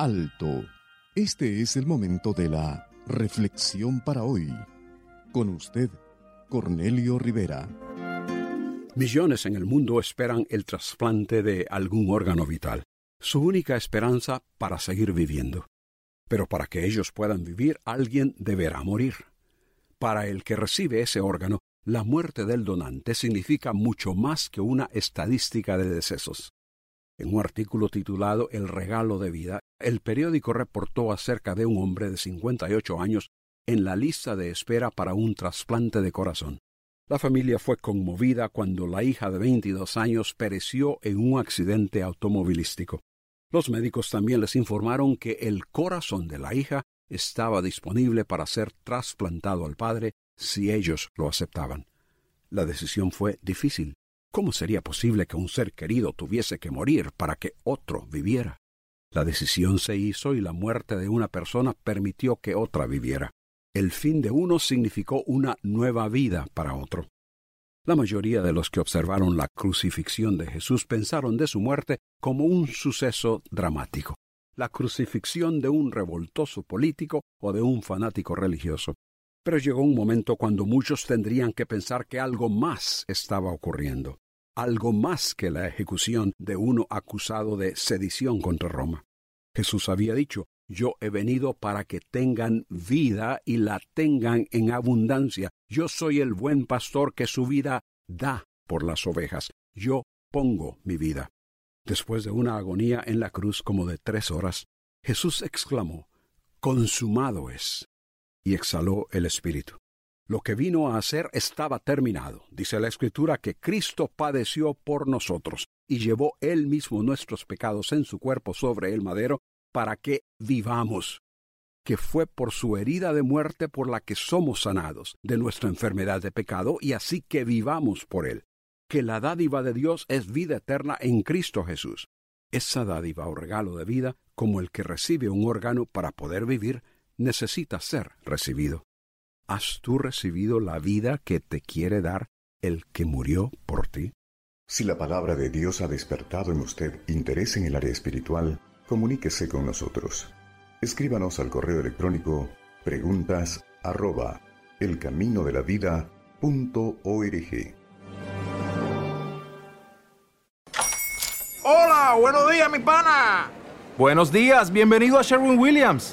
Alto. Este es el momento de la reflexión para hoy. Con usted, Cornelio Rivera. Millones en el mundo esperan el trasplante de algún órgano vital, su única esperanza para seguir viviendo. Pero para que ellos puedan vivir, alguien deberá morir. Para el que recibe ese órgano, la muerte del donante significa mucho más que una estadística de decesos. En un artículo titulado El regalo de vida, el periódico reportó acerca de un hombre de 58 años en la lista de espera para un trasplante de corazón. La familia fue conmovida cuando la hija de 22 años pereció en un accidente automovilístico. Los médicos también les informaron que el corazón de la hija estaba disponible para ser trasplantado al padre si ellos lo aceptaban. La decisión fue difícil. ¿Cómo sería posible que un ser querido tuviese que morir para que otro viviera? La decisión se hizo y la muerte de una persona permitió que otra viviera. El fin de uno significó una nueva vida para otro. La mayoría de los que observaron la crucifixión de Jesús pensaron de su muerte como un suceso dramático, la crucifixión de un revoltoso político o de un fanático religioso. Pero llegó un momento cuando muchos tendrían que pensar que algo más estaba ocurriendo, algo más que la ejecución de uno acusado de sedición contra Roma. Jesús había dicho, yo he venido para que tengan vida y la tengan en abundancia. Yo soy el buen pastor que su vida da por las ovejas. Yo pongo mi vida. Después de una agonía en la cruz como de tres horas, Jesús exclamó, Consumado es, y exhaló el Espíritu. Lo que vino a hacer estaba terminado. Dice la Escritura que Cristo padeció por nosotros y llevó él mismo nuestros pecados en su cuerpo sobre el madero para que vivamos, que fue por su herida de muerte por la que somos sanados de nuestra enfermedad de pecado y así que vivamos por él, que la dádiva de Dios es vida eterna en Cristo Jesús. Esa dádiva o regalo de vida, como el que recibe un órgano para poder vivir, necesita ser recibido. ¿Has tú recibido la vida que te quiere dar el que murió por ti? Si la palabra de Dios ha despertado en usted interés en el área espiritual, comuníquese con nosotros. Escríbanos al correo electrónico preguntas arroba elcaminodelavida.org. Hola, buenos días, mi pana. Buenos días, bienvenido a Sherwin Williams.